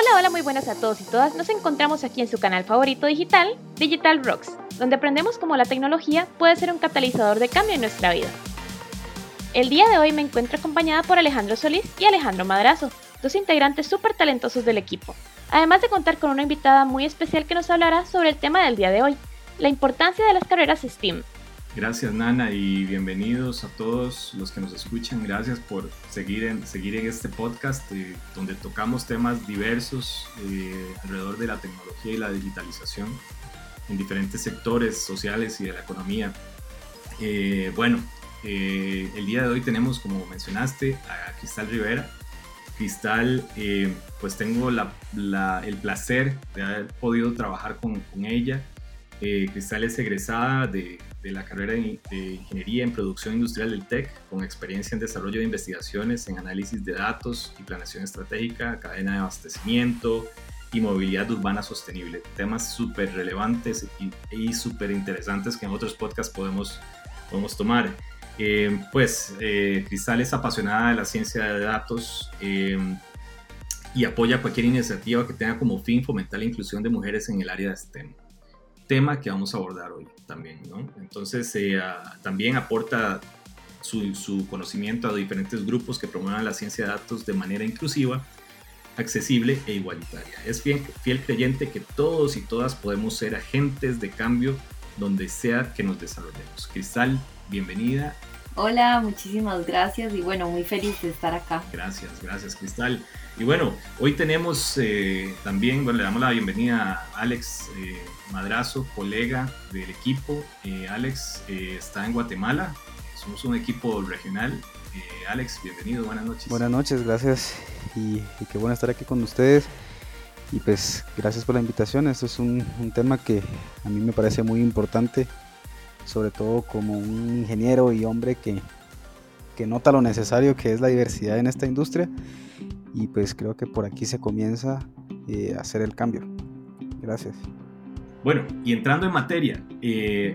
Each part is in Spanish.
Hola, hola, muy buenas a todos y todas. Nos encontramos aquí en su canal favorito digital, Digital Rocks, donde aprendemos cómo la tecnología puede ser un catalizador de cambio en nuestra vida. El día de hoy me encuentro acompañada por Alejandro Solís y Alejandro Madrazo, dos integrantes súper talentosos del equipo, además de contar con una invitada muy especial que nos hablará sobre el tema del día de hoy, la importancia de las carreras STEAM, Gracias Nana y bienvenidos a todos los que nos escuchan. Gracias por seguir en, seguir en este podcast eh, donde tocamos temas diversos eh, alrededor de la tecnología y la digitalización en diferentes sectores sociales y de la economía. Eh, bueno, el día de hoy tenemos, como mencionaste, a Cristal Rivera. Cristal, pues tengo el placer de haber podido trabajar con, con ella. Cristal es egresada de de la carrera de, Ingeniería en Producción Industrial del TEC, con experiencia en desarrollo de investigaciones en análisis de datos y planeación estratégica, cadena de abastecimiento y movilidad urbana sostenible. Temas súper relevantes y, y súper interesantes que en otros podcasts podemos, podemos tomar. Eh, pues eh, Cristal es apasionada de la ciencia de datos eh, y apoya cualquier iniciativa que tenga como fin fomentar la inclusión de mujeres en el área de STEM tema que vamos a abordar hoy también, ¿no? Entonces, eh, también aporta su, su, conocimiento a diferentes grupos que promuevan la ciencia de datos de manera inclusiva, accesible e igualitaria. Es fiel, fiel creyente que todos y todas podemos ser agentes de cambio donde sea que nos desarrollemos. Cristal, bienvenida. Hola, muchísimas gracias y bueno, muy feliz de estar acá. Gracias, gracias Cristal. Y bueno, hoy tenemos eh, también, bueno, le damos la bienvenida a Alex eh, Madrazo, colega del equipo. Eh, Alex está en Guatemala, somos un equipo regional. Alex, bienvenido, buenas noches. Buenas noches, gracias y, qué bueno estar aquí con ustedes. Y pues gracias por la invitación, esto es un, un tema que a mí me parece muy importante, sobre todo como un ingeniero y hombre que, que nota lo necesario que es la diversidad en esta industria y pues creo que por aquí se comienza eh, a hacer el cambio. Gracias. Bueno, y entrando en materia, eh,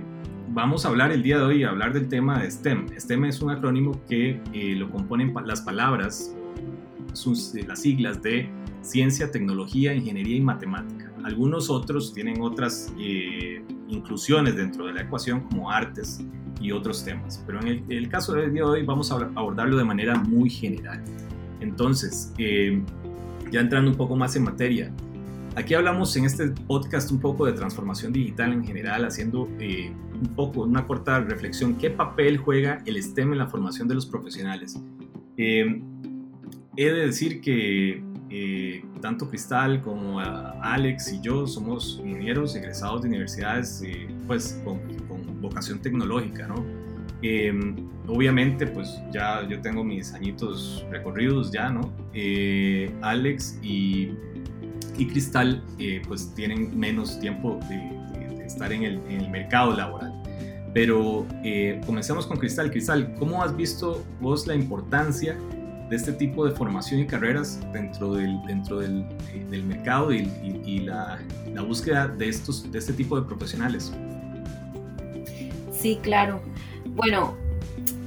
vamos a hablar el día de hoy, a hablar del tema de STEM. STEM es un acrónimo que eh, lo componen las palabras, sus, las siglas de ciencia, tecnología, ingeniería y matemática. Algunos otros tienen otras inclusiones dentro de la ecuación como artes y otros temas, pero en el, el caso del día de hoy vamos a abordarlo de manera muy general. Entonces, eh, ya entrando un poco más en materia, aquí hablamos en este podcast un poco de transformación digital en general, haciendo eh, un poco una corta reflexión, ¿qué papel juega el STEM en la formación de los profesionales? Eh, he de decir que tanto Cristal como Alex y yo somos ingenieros egresados de universidades pues con, con vocación tecnológica, ¿no? Em, obviamente, pues ya yo tengo mis añitos recorridos ya, ¿no? Eh, Alex y, y Cristal, eh, pues tienen menos tiempo de, estar en el, en el, mercado laboral. Pero eh, comencemos con Cristal. Cristal, ¿cómo has visto vos la importancia de este tipo de formación y carreras dentro del, dentro del, del mercado y, la, la, búsqueda de, estos, de este tipo de profesionales? Sí, claro. Bueno,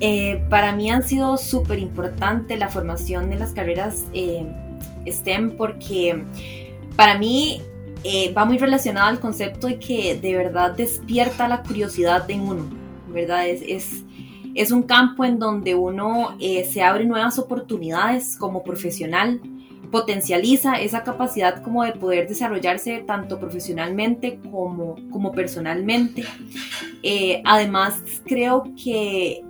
eh, para mí han sido súper importante la formación de las carreras eh, STEM porque para mí eh, va muy relacionado al concepto de que de verdad despierta la curiosidad en uno, ¿verdad? Es, es un campo en donde uno se abre nuevas oportunidades como profesional, potencializa esa capacidad como de poder desarrollarse tanto profesionalmente como, como personalmente. Eh, además, creo que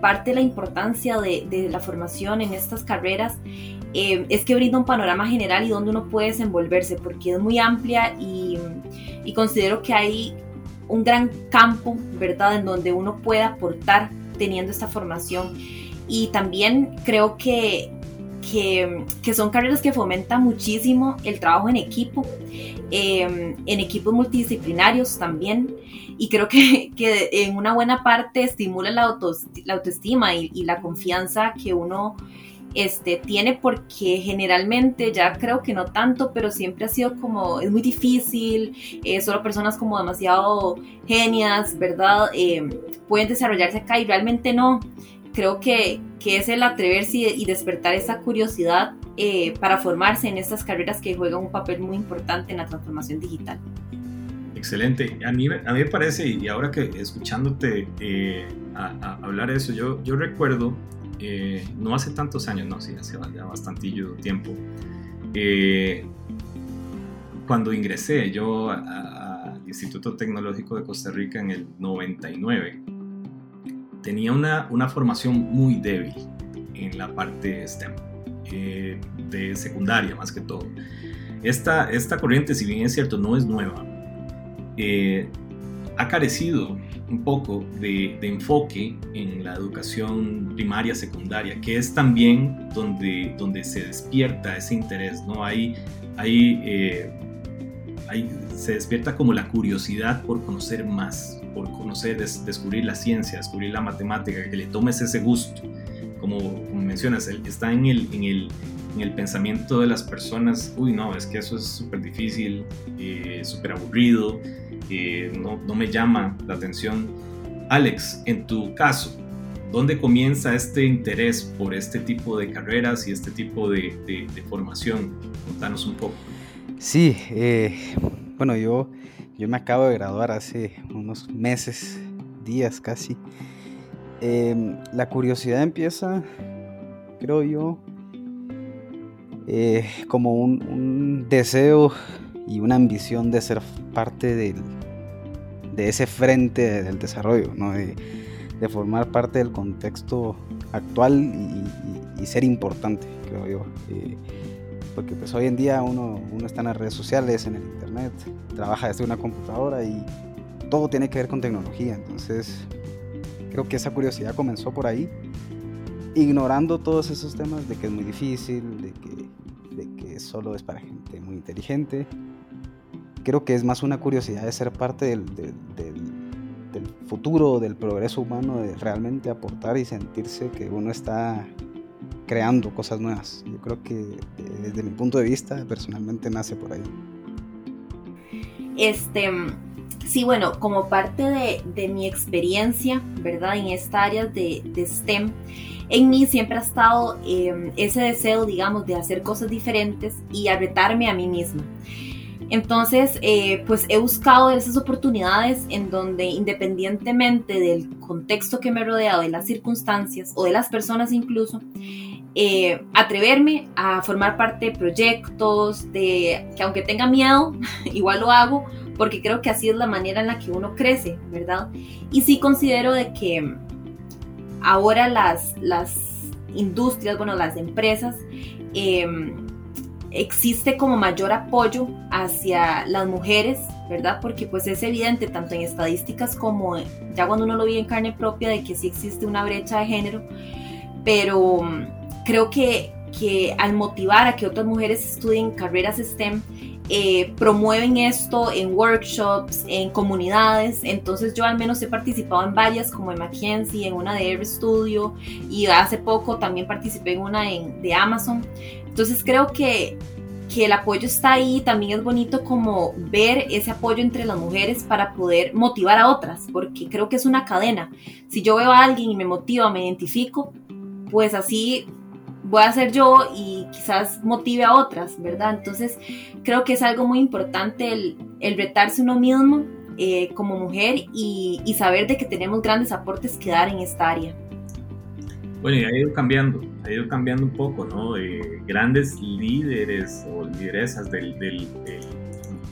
parte de la importancia de, de la formación en estas carreras eh, es que brinda un panorama general y donde uno puede desenvolverse, porque es muy amplia y, y considero que hay un gran campo, ¿verdad?, en donde uno puede aportar teniendo esta formación. Y también creo que que, son carreras que fomentan muchísimo el trabajo en equipo, em, en equipos multidisciplinarios también. Y creo que, que en una buena parte estimula la, la autoestima y, la confianza que uno este, tiene porque generalmente, ya creo que no tanto, pero siempre ha sido como, es muy difícil, eh, solo personas como demasiado genias, ¿verdad? Em, pueden desarrollarse acá y realmente no. creo que, que es el atreverse y, despertar esa curiosidad eh, para formarse en estas carreras que juegan un papel muy importante en la transformación digital. Excelente. A mí, a mí me parece, y ahora que escuchándote eh, a, hablar de eso, yo, yo recuerdo, eh, no hace tantos años, no, sí, hace ya bastantillo tiempo, cuando ingresé yo al Instituto Tecnológico de Costa Rica en el 99, tenía una, una formación muy débil en la parte STEM, eh, de secundaria más que todo. Esta, esta corriente, si bien es cierto, no es nueva, eh, ha carecido un poco de, enfoque en la educación primaria, secundaria, que es también donde, donde se despierta ese interés, ¿no? Hay, hay, eh, hay, se despierta como la curiosidad por conocer más, por conocer, descubrir la ciencia, descubrir la matemática, que le tomes ese gusto. Como, como mencionas, está en el, en, el, en el pensamiento de las personas, uy, no, es que eso es súper difícil, eh, súper aburrido, no, no me llama la atención. Alex, en tu caso, ¿dónde comienza este interés por este tipo de carreras y este tipo de, de, formación? Contanos un poco. Sí, eh, bueno, yo yo me acabo de graduar hace unos meses, días casi. Em, la curiosidad empieza, creo yo, eh, como un, deseo y una ambición de ser parte del, de ese frente del desarrollo, de, formar parte del contexto actual y, ser importante, creo yo. Eh, porque pues hoy en día uno, uno está en las redes sociales, en el internet, trabaja desde una computadora y todo tiene que ver con tecnología. Entonces, creo que esa curiosidad comenzó por ahí, ignorando todos esos temas de que es muy difícil, de que, de que solo es para gente muy inteligente. Creo que es más una curiosidad de ser parte del, del, del futuro, del progreso humano, de realmente aportar y sentirse que uno está creando cosas nuevas. Yo creo que eh, desde mi punto de vista, personalmente nace por ahí. Este, sí, bueno, como parte de, de mi experiencia, ¿verdad? En esta área de, de STEM, en mí siempre ha estado em, ese deseo, digamos, de hacer cosas diferentes y a retarme a mí misma. Entonces, eh, pues he buscado esas oportunidades en donde independientemente del contexto que me ha rodeado, de las circunstancias o de las personas incluso, eh, atreverme a formar parte de proyectos, de que aunque tenga miedo, igual lo hago, porque creo que así es la manera en la que uno crece, ¿verdad? Y sí considero de que ahora las, las industrias, bueno, las empresas, em, existe como mayor apoyo hacia las mujeres, ¿verdad? Porque pues es evidente tanto en estadísticas como ya cuando uno lo vive en carne propia de que sí existe una brecha de género, pero creo que, que al motivar a que otras mujeres estudien carreras STEM, eh, promueven esto en workshops, en comunidades. Entonces yo al menos he participado en varias, como en McKinsey, en una de Studio y hace poco también participé en una de Amazon. Entonces creo que, que el apoyo está ahí. También es bonito como ver ese apoyo entre las mujeres para poder motivar a otras, porque creo que es una cadena. Si yo veo a alguien y me motiva, me identifico, pues así voy a ser yo y quizás motive a otras, ¿verdad? Entonces creo que es algo muy importante el, el retarse uno mismo eh, como mujer y, y, saber de que tenemos grandes aportes que dar en esta área. Bueno, y ha ido cambiando, ha ido cambiando un poco, ¿no? De grandes líderes o lideresas del, del,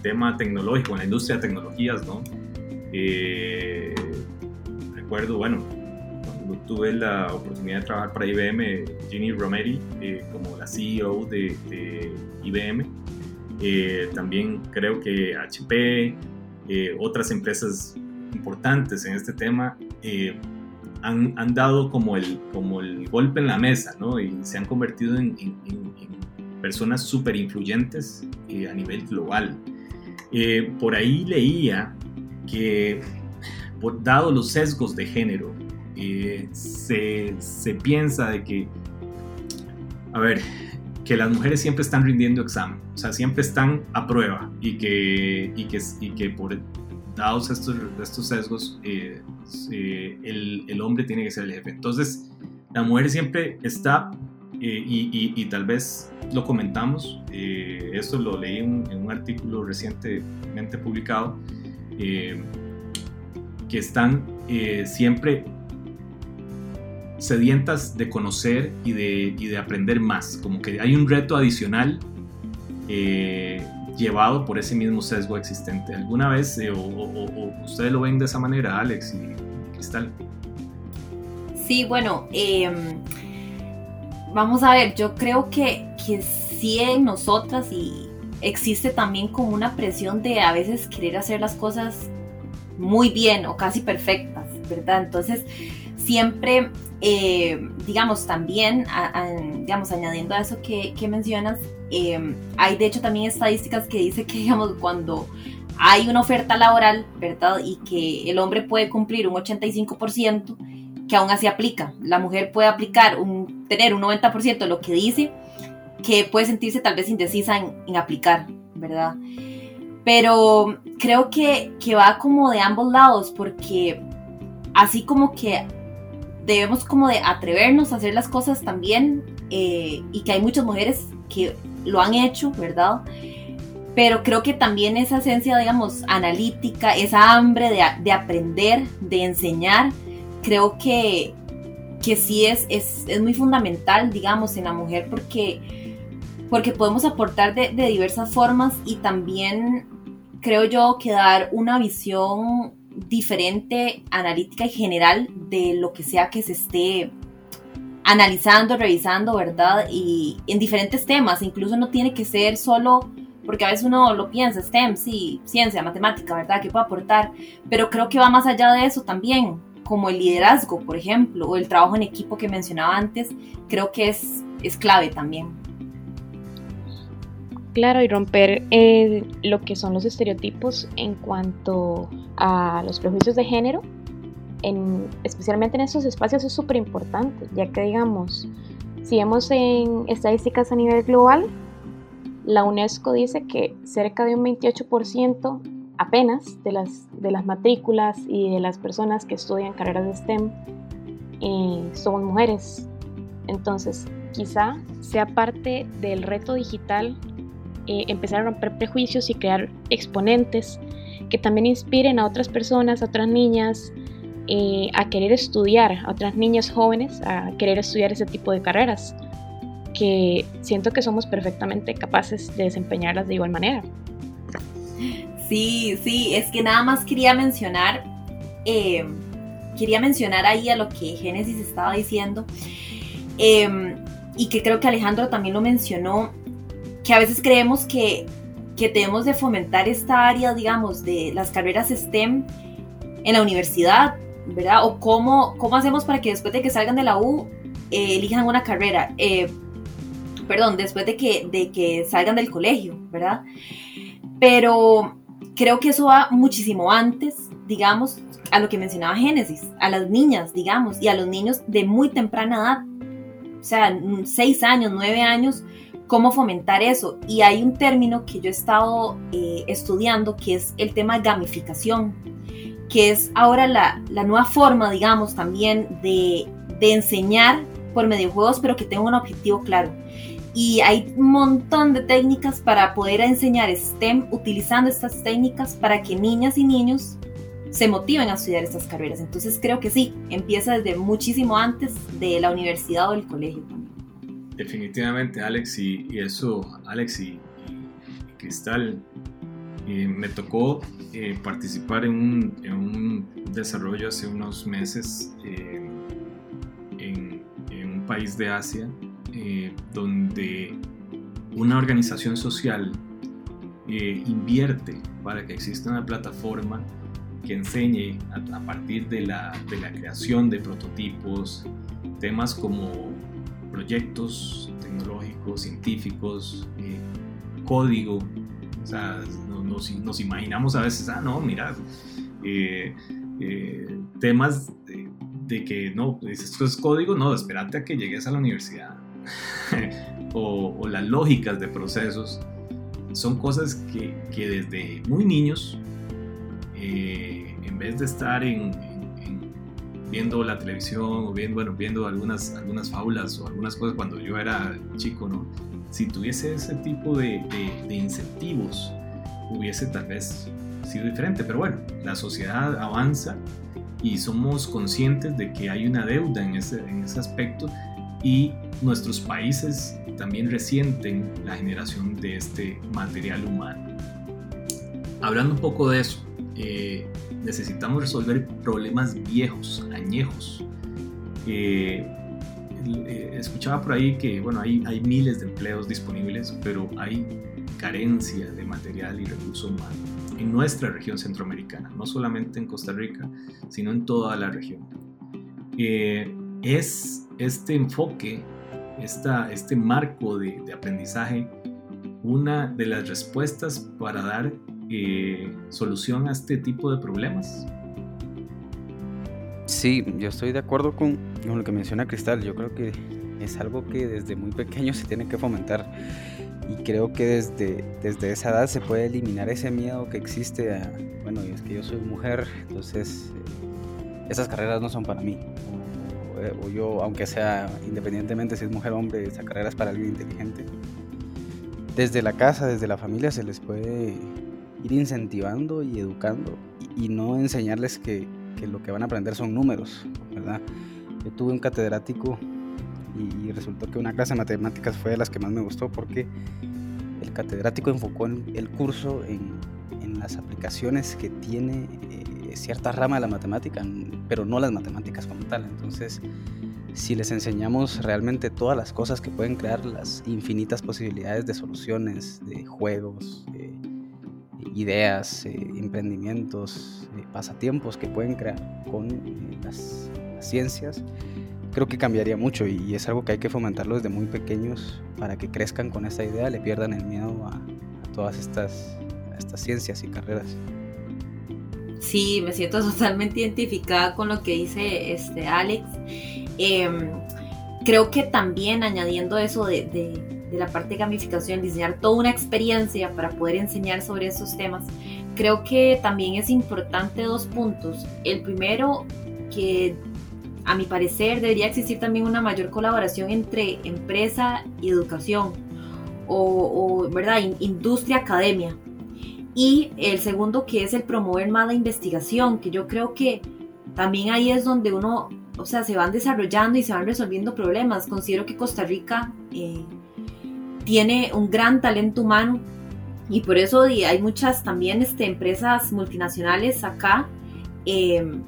tema tecnológico, en la industria de tecnologías, ¿no? Eh, recuerdo, bueno, tuve la oportunidad de trabajar para IBM, Ginny Romeri, eh, como la CEO de, IBM. Eh, también creo que HP, eh, otras empresas importantes en este tema, han, han, dado como el, como el golpe en la mesa, ¿no? Y se han convertido en, personas súper influyentes a nivel global. por ahí leía que, por, dado los sesgos de género eh, se, se, piensa de que, a ver, que las mujeres siempre están rindiendo examen, o sea, siempre están a prueba y que, y que, y que por dados estos, estos sesgos, eh, el, el, hombre tiene que ser el jefe. Entonces, la mujer siempre está, eh, y, tal vez lo comentamos, eh, esto lo leí en, un artículo recientemente publicado, eh, que están siempre sedientas de conocer y de, y de, aprender más, como que hay un reto adicional llevado por ese mismo sesgo existente. ¿Alguna vez o, ustedes lo ven de esa manera, Alex y Cristal? Sí, bueno, em, vamos a ver, yo creo que, que sí en nosotras y existe también como una presión de a veces querer hacer las cosas muy bien o casi perfectas, ¿verdad? Entonces, siempre, eh, digamos, también, digamos, añadiendo a eso que, mencionas, em, hay de hecho también estadísticas que dice que, digamos, cuando hay una oferta laboral, ¿verdad? Y que el hombre puede cumplir un 85%, que aún así aplica. La mujer puede aplicar, tener un 90% de lo que dice, que puede sentirse tal vez indecisa en, aplicar, ¿verdad? Pero creo que, que, va como de ambos lados, porque así como que debemos como de atrevernos a hacer las cosas también, eh, y que hay muchas mujeres que lo han hecho, ¿verdad? Pero creo que también esa esencia, digamos, analítica, esa hambre de, de aprender, de enseñar, creo que, que sí es, es, es, muy fundamental, digamos, en la mujer porque, porque podemos aportar de, de, diversas formas y también creo yo que dar una visión diferente, analítica y general de lo que sea que se esté analizando, revisando, ¿verdad? Y en diferentes temas, incluso no tiene que ser solo porque a veces uno lo piensa, STEM, sí, ciencia, matemática, ¿verdad? Que puede aportar, pero creo que va más allá de eso también, como el liderazgo, por ejemplo, o el trabajo en equipo que mencionaba antes, creo que es, es clave también. Claro, y romper eh, lo que son los estereotipos en cuanto a los prejuicios de género, en, especialmente en estos espacios, es súper importante, ya que digamos, si vemos en estadísticas a nivel global, la UNESCO dice que cerca de un 28% apenas de las, de las matrículas y de las personas que estudian carreras de STEM eh, somos mujeres. Entonces, quizá sea parte del reto digital eh, empezar a romper prejuicios y crear exponentes que también inspiren a otras personas, a otras niñas, eh, a querer estudiar, a otras niñas jóvenes, a querer estudiar ese tipo de carreras, que siento que somos perfectamente capaces de desempeñarlas de igual manera. Sí, sí, es que nada más quería mencionar, eh, quería mencionar ahí a lo que Génesis estaba diciendo, em, y que creo que Alejandro también lo mencionó, que a veces creemos que, que debemos de fomentar esta área, digamos, de las carreras STEM en la universidad, ¿verdad? O cómo, cómo hacemos para que después de que salgan de la U eh, elijan una carrera, eh, perdón, después de que, de que salgan del colegio, ¿verdad? Pero creo que eso va muchísimo antes, digamos, a lo que mencionaba Génesis, a las niñas, digamos, y a los niños de muy temprana edad, o sea, seis años, nueve años, cómo fomentar eso. Y hay un término que yo he estado eh, estudiando que es el tema gamificación, que es ahora la, la nueva forma, digamos, también de, de enseñar por medio de juegos, pero que tenga un objetivo claro y hay un montón de técnicas para poder enseñar STEM utilizando estas técnicas para que niñas y niños se motiven a estudiar estas carreras. Entonces creo que sí, empieza desde muchísimo antes de la universidad o del colegio. Definitivamente, Alex, y, eso, Alex y, Cristal, eh, me tocó eh, participar en un, desarrollo hace unos meses eh, en, un país de Asia donde una organización social invierte para que exista una plataforma que enseñe a, partir de la, creación de prototipos temas como proyectos tecnológicos, científicos, código. Nos, nos, imaginamos a veces, ah, no, mira, temas de, de, que no, esto es código, no, espérate a que llegues a la universidad o, las lógicas de procesos, son cosas que, desde muy niños, eh, en vez de estar en, viendo la televisión o viendo, bueno, viendo algunas, algunas fábulas o algunas cosas cuando yo era chico, ¿no? Si tuviese ese tipo de, de, incentivos, hubiese tal vez sido diferente. Pero bueno, la sociedad avanza y somos conscientes de que hay una deuda en ese, en ese aspecto y nuestros países también resienten la generación de este material humano. Hablando un poco de eso, eh, necesitamos resolver problemas viejos, añejos. Eh, eh, escuchaba por ahí que bueno, hay, hay miles de empleos disponibles, pero hay carencia de material y recurso humano en nuestra región centroamericana, no solamente en Costa Rica, sino en toda la región. es este enfoque, esta, este marco de, de aprendizaje, una de las respuestas para dar eh, solución a este tipo de problemas? Sí, yo estoy de acuerdo con, lo que menciona Cristal. Yo creo que es algo que desde muy pequeño se tiene que fomentar y creo que desde, desde esa edad se puede eliminar ese miedo que existe a, bueno, es que yo soy mujer, entonces eh, esas carreras no son para mí. O, o, yo, aunque sea independientemente si es mujer o hombre, esa carrera es para alguien inteligente. Desde la casa, desde la familia se les puede ir incentivando y educando y, no enseñarles que, que, lo que van a aprender son números, ¿verdad? Yo tuve un catedrático y, resultó que una clase de matemáticas fue de las que más me gustó porque el catedrático enfocó el curso en, en, las aplicaciones que tiene eh, cierta rama de la matemática, pero no las matemáticas como tal. Entonces, si les enseñamos realmente todas las cosas que pueden crear las infinitas posibilidades de soluciones, de juegos, ideas, eh, emprendimientos, eh, pasatiempos que pueden crear con eh, las, ciencias, creo que cambiaría mucho y, es algo que hay que fomentarlo desde muy pequeños para que crezcan con esa idea, le pierdan el miedo a, todas estas, estas ciencias y carreras. Sí, me siento totalmente identificada con lo que dice este Alex. Em, creo que también añadiendo eso de de la parte de gamificación, diseñar toda una experiencia para poder enseñar sobre esos temas, creo que también es importante dos puntos. El primero, que a mi parecer debería existir también una mayor colaboración entre empresa y educación, o, ¿verdad? industria, academia. Y el segundo, que es el promover más la investigación, que yo creo que también ahí es donde uno, o sea, se van desarrollando y se van resolviendo problemas. Considero que Costa Rica eh, tiene un gran talento humano y por eso hay muchas también este, empresas multinacionales acá, em,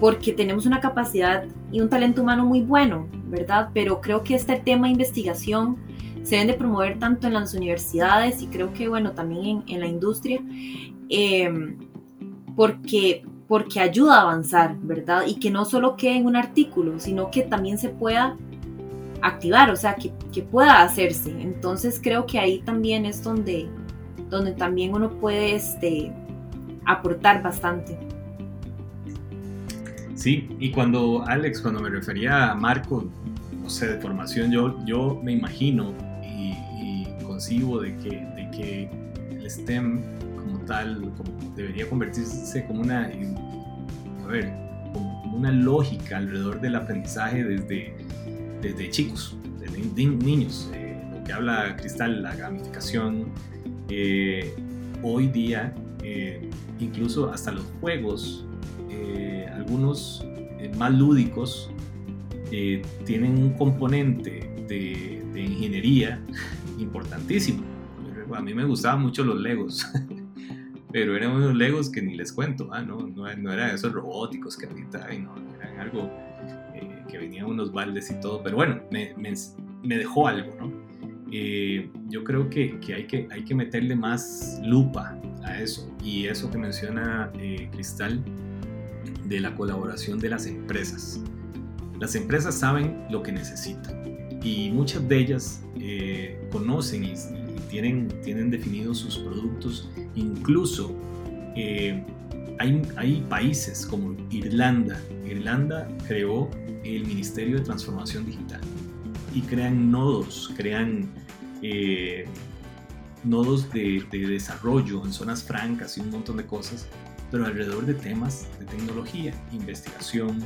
porque tenemos una capacidad y un talento humano muy bueno, ¿verdad? Pero creo que este tema de investigación se debe de promover tanto en las universidades y creo que, bueno, también en, la industria, em, porque, porque ayuda a avanzar, ¿verdad? Y que no solo quede en un artículo, sino que también se pueda activar, o sea, que, que, pueda hacerse. Entonces creo que ahí también es donde, donde también uno puede este, aportar bastante. Y cuando Alex, cuando me refería a Marco, no sé, de formación, yo, yo me imagino y, concibo de que, de que el STEM como tal debería convertirse como una, a ver, como una lógica alrededor del aprendizaje desde desde chicos, desde niños. Eh, lo que habla Cristal, la gamificación. Eh, hoy día, eh, incluso hasta los juegos, algunos más lúdicos, tienen un componente de, ingeniería importantísimo. A mí me gustaban mucho los Legos. pero eran unos Legos que ni les cuento, ¿ah? no, no, no, eran esos robóticos que ahorita no, eran algo que venían unos baldes y todo, pero bueno, me, me, dejó algo, ¿no? Eh, yo creo que, que, hay que hay que meterle más lupa a eso y eso que menciona eh, Cristal de la colaboración de las empresas. Las empresas saben lo que necesitan y muchas de ellas eh, conocen y, tienen, tienen definidos sus productos, incluso hay, hay países como Irlanda. Irlanda creó el Ministerio de Transformación Digital y crean nodos, crean eh, nodos de, desarrollo en zonas francas y un montón de cosas, pero alrededor de temas de tecnología, investigación,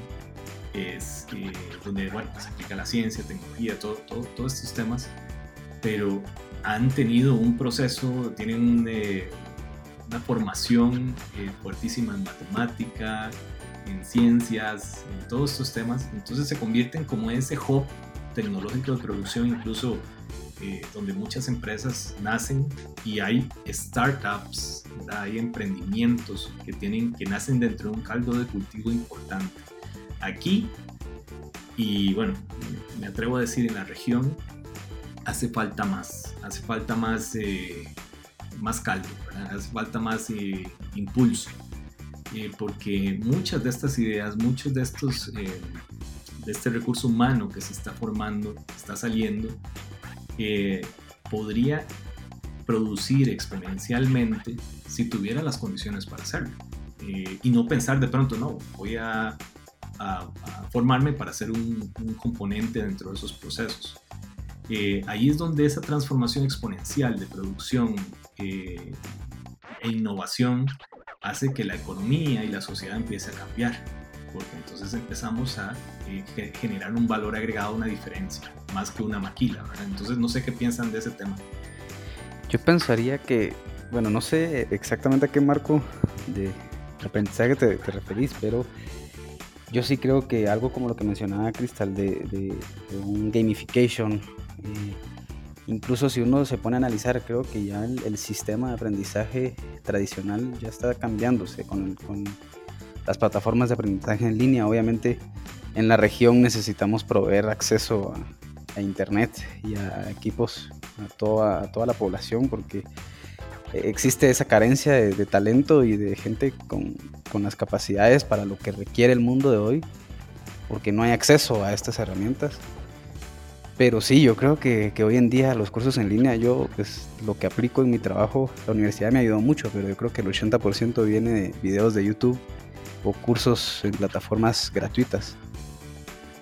es eh, donde bueno, se aplica la ciencia, tecnología, todo, todo, todos estos temas, pero han tenido un proceso, tienen eh, una formación eh, fuertísima en matemática, en ciencias, en todos estos temas, entonces se convierten como ese hub tecnológico de producción, incluso donde muchas empresas nacen y hay startups, hay emprendimientos que, tienen, que nacen dentro de un caldo de cultivo importante. Aquí y bueno, me atrevo a decir en la región, hace falta más, hace falta más, eh, más caldo, hace falta más eh, impulso, eh, porque muchas de estas ideas, muchos de estos, de este recurso humano que se está formando, está saliendo, podría producir exponencialmente si tuviera las condiciones para hacerlo. y no pensar de pronto, no, voy a a, formarme para ser un, componente dentro de esos procesos. Eh, ahí es donde esa transformación exponencial de producción eh, e innovación hace que la economía y la sociedad empiece a cambiar, porque entonces empezamos a eh, generar un valor agregado, una diferencia, más que una maquila. Entonces no sé qué piensan de ese tema. Yo pensaría que, bueno, no sé exactamente a qué marco de aprendizaje te, te referís, pero yo sí creo que algo como lo que mencionaba Cristal de, un gamification, eh, incluso si uno se pone a analizar, creo que ya el, sistema de aprendizaje tradicional ya está cambiándose con, las plataformas de aprendizaje en línea. Obviamente en la región necesitamos proveer acceso a, internet y a equipos a toda, a toda la población porque existe esa carencia de, talento y de gente con, las capacidades para lo que requiere el mundo de hoy, porque no hay acceso a estas herramientas. Pero sí, yo creo que, hoy en día los cursos en línea, yo pues lo que aplico en mi trabajo, la universidad me ayudó mucho, pero yo creo que el 80% viene de videos de YouTube o cursos en plataformas gratuitas.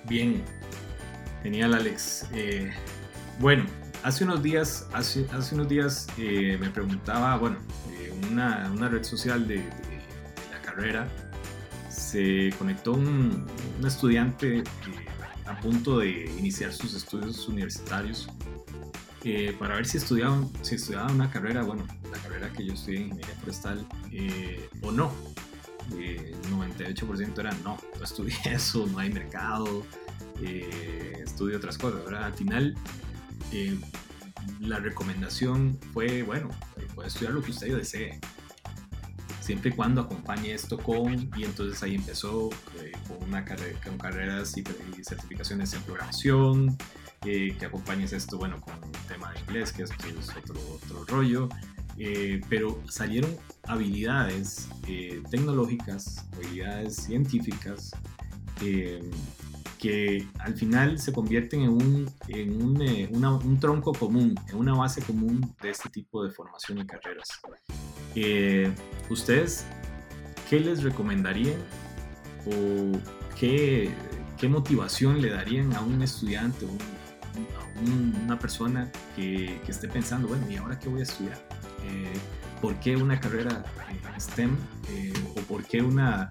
Bien, genial Alex. Eh, bueno, hace unos días, hace, unos días eh, me preguntaba, bueno, eh, una, una, red social de, la carrera, se conectó un, estudiante eh, a punto de iniciar sus estudios universitarios para ver si estudiaba, si estudiaba una carrera, bueno, la carrera que yo estudié, ingeniería forestal, o no. el 98% era no, no estudié eso, no hay mercado, estudio otras cosas, ¿verdad? Al final eh, la recomendación fue, bueno, eh, puede estudiar lo que usted desee, siempre y cuando acompañe esto con, y entonces ahí empezó eh, con, una carrera, con carreras y, certificaciones en programación, que acompañes esto, bueno, con un tema de inglés, que es, otro, otro rollo, pero salieron habilidades tecnológicas, habilidades científicas, que al final se convierten en, un, en un, eh, un, tronco común, en una base común de este tipo de formación y carreras. Eh, ¿Ustedes qué les recomendarían o qué, qué, motivación le darían a un estudiante o a una persona que, que, esté pensando, bueno, ¿y ahora qué voy a estudiar? Eh, ¿Por qué una carrera STEM o por qué una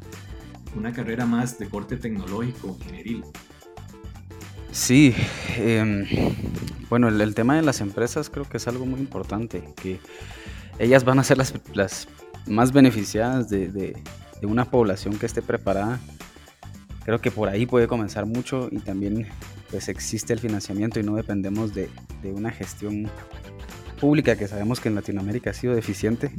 una carrera más de corte tecnológico, ingenieril. Sí, em, bueno, el, tema de las empresas creo que es algo muy importante, que ellas van a ser las, las más beneficiadas de, de, una población que esté preparada. Creo que por ahí puede comenzar mucho y también pues existe el financiamiento y no dependemos de, de una gestión pública que sabemos que en Latinoamérica ha sido deficiente.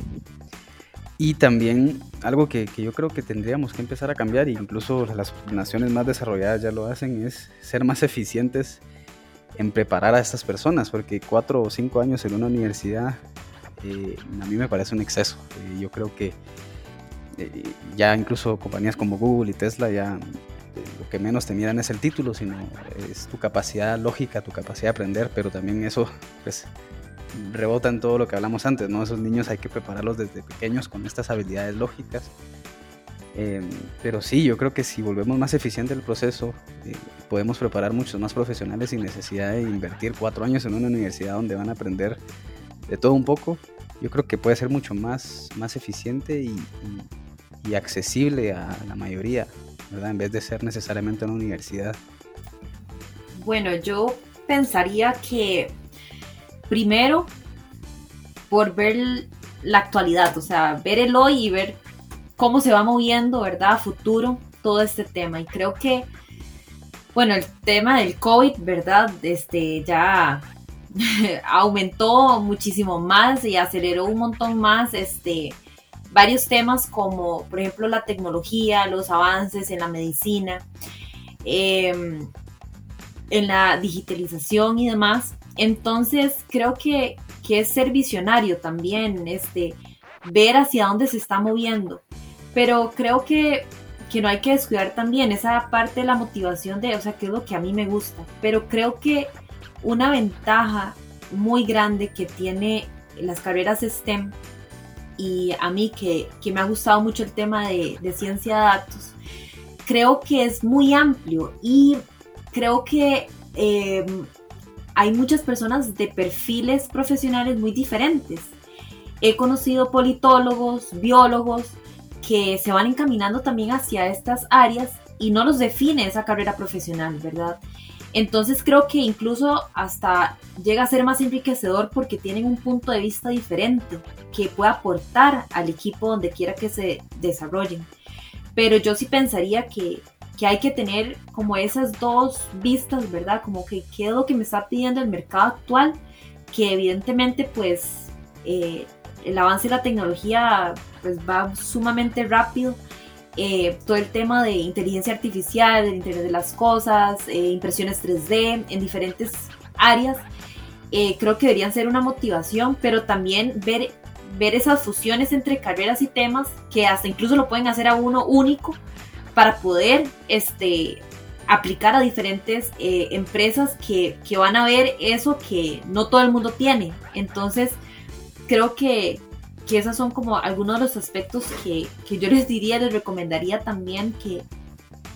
Y también algo que, yo creo que tendríamos que empezar a cambiar, e incluso las naciones más desarrolladas ya lo hacen, es ser más eficientes en preparar a estas personas, porque cuatro o cinco años en una universidad eh, a mí me parece un exceso. Eh, yo creo que eh, ya incluso compañías como Google y Tesla ya lo que menos te miran es el título, sino es tu capacidad lógica, tu capacidad de aprender, pero también eso pues rebota en todo lo que hablamos antes, ¿no? Esos niños hay que prepararlos desde pequeños con estas habilidades lógicas. Em, pero sí, yo creo que si volvemos más eficiente el proceso, eh, podemos preparar muchos más profesionales sin necesidad de invertir cuatro años en una universidad donde van a aprender de todo un poco. Yo creo que puede ser mucho más, más eficiente y, accesible a la mayoría ¿verdad? En vez de ser necesariamente una universidad. Bueno, yo pensaría que primero por ver la actualidad, o sea, ver el hoy y ver cómo se va moviendo, ¿verdad? A futuro todo este tema. Y creo que, bueno, el tema del COVID, ¿verdad? Este ya aumentó muchísimo más y aceleró un montón más este varios temas como por ejemplo la tecnología, los avances en la medicina, em, en la digitalización y demás. Entonces creo que, que, es ser visionario también, este, ver hacia dónde se está moviendo. Pero creo que, que no hay que descuidar también esa parte de la motivación de, o sea, que es lo que a mí me gusta. Pero creo que una ventaja muy grande que tiene las carreras STEM y a mí que, que me ha gustado mucho el tema de, de, ciencia de datos, creo que es muy amplio y creo que eh, hay muchas personas de perfiles profesionales muy diferentes. He conocido politólogos, biólogos, que se van encaminando también hacia estas áreas y no los define esa carrera profesional, ¿verdad? Entonces creo que incluso hasta llega a ser más enriquecedor porque tienen un punto de vista diferente que puede aportar al equipo donde quiera que se desarrollen. Pero yo sí pensaría que, que hay que tener como esas dos vistas, ¿verdad? Como que qué es lo que me está pidiendo el mercado actual, que evidentemente pues eh, el avance de la tecnología pues va sumamente rápido eh, todo el tema de inteligencia artificial, del Internet de las Cosas, eh, impresiones 3D en diferentes áreas, eh, creo que deberían ser una motivación, pero también ver, ver esas fusiones entre carreras y temas que hasta incluso lo pueden hacer a uno único para poder este, aplicar a diferentes empresas que, que van a ver eso que no todo el mundo tiene. Entonces, creo que, que esos son como algunos de los aspectos que, que yo les diría, les recomendaría también que,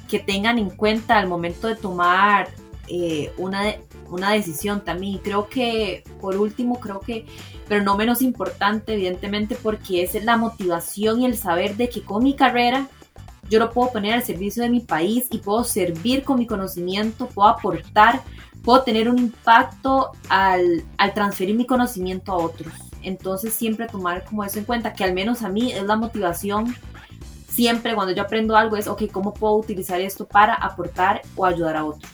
que tengan en cuenta al momento de tomar eh, una, una decisión también. creo que, por último, creo que, pero no menos importante, evidentemente, porque es la motivación y el saber de que con mi carrera yo lo puedo poner al servicio de mi país y puedo servir con mi conocimiento, puedo aportar, puedo tener un impacto al, al transferir mi conocimiento a otros. Entonces siempre tomar como eso en cuenta, que al menos a mí es la motivación. Siempre cuando yo aprendo algo es, ok, ¿cómo puedo utilizar esto para aportar o ayudar a otros?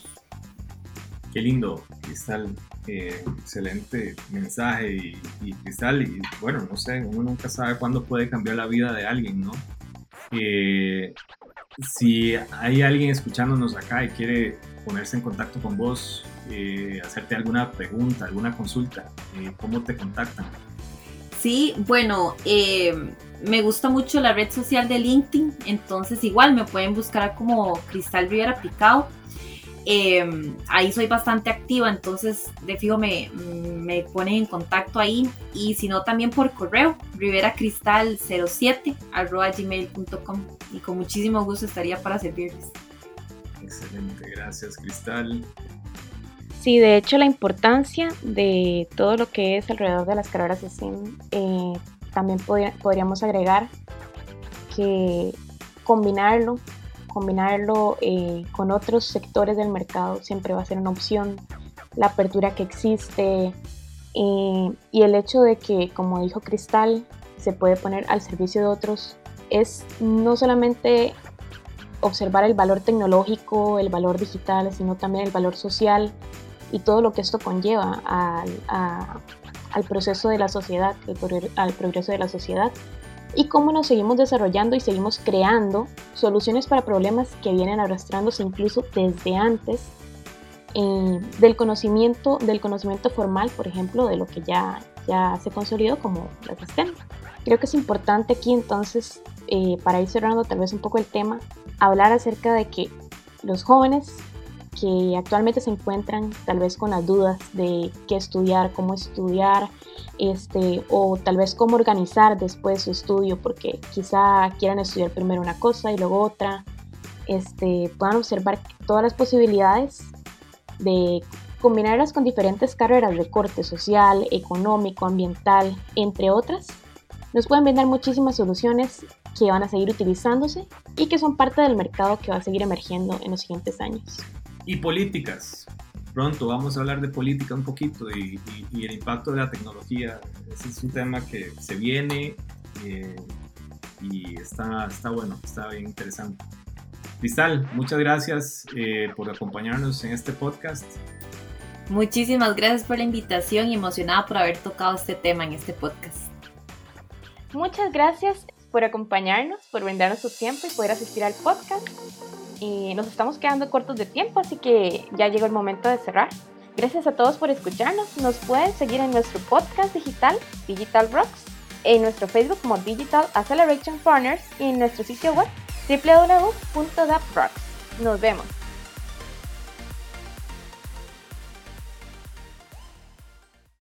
Qué lindo, Cristal. Eh, excelente mensaje y, y, Cristal, y bueno, no sé, uno nunca sabe cuándo puede cambiar la vida de alguien, ¿no? Si hay alguien escuchándonos acá y quiere ponerse en contacto con vos, eh, hacerte alguna pregunta, alguna consulta, eh, ¿cómo te contactan? Sí, bueno, eh, me gusta mucho la red social de LinkedIn, entonces igual me pueden buscar como Cristal Rivera Picado. Eh, ahí soy bastante activa, entonces de fijo me, me ponen en contacto ahí y si no también por correo, riveracristal07 arroba gmail.com y con muchísimo gusto estaría para servirles. Excelente, gracias Cristal. Sí, de hecho la importancia de todo lo que es alrededor de las carreras de STEM, eh, también podríamos agregar que combinarlo, combinarlo eh, con otros sectores del mercado siempre va a ser una opción. La apertura que existe eh, y el hecho de que, como dijo Cristal, se puede poner al servicio de otros es no solamente observar el valor tecnológico, el valor digital, sino también el valor social y todo lo que esto conlleva al, proceso de la sociedad, al progreso de la sociedad y cómo nos seguimos desarrollando y seguimos creando soluciones para problemas que vienen arrastrándose incluso desde antes eh, del conocimiento del conocimiento formal, por ejemplo, de lo que ya, ya se consolidó como la STEM. Creo que es importante aquí entonces, eh, para ir cerrando tal vez un poco el tema, hablar acerca de que los jóvenes que actualmente se encuentran tal vez con las dudas de qué estudiar, cómo estudiar, este, o tal vez cómo organizar después su estudio, porque quizá quieran estudiar primero una cosa y luego otra, este, puedan observar todas las posibilidades de combinarlas con diferentes carreras de corte social, económico, ambiental, entre otras, nos pueden brindar muchísimas soluciones que van a seguir utilizándose y que son parte del mercado que va a seguir emergiendo en los siguientes años. Y políticas. Pronto vamos a hablar de política un poquito y, el impacto de la tecnología. Ese es un tema que se viene eh, y está, está bueno, está bien interesante. Cristal, muchas gracias eh, por acompañarnos en este podcast. Muchísimas gracias por la invitación y emocionada por haber tocado este tema en este podcast. Muchas gracias por acompañarnos, por brindarnos su tiempo y poder asistir al podcast. Y nos estamos quedando cortos de tiempo, así que ya llegó el momento de cerrar. Gracias a todos por escucharnos. Nos pueden seguir en nuestro podcast digital, Digital Rocks, en nuestro Facebook como Digital Acceleration Partners y en nuestro sitio web www.daprocks. Nos vemos.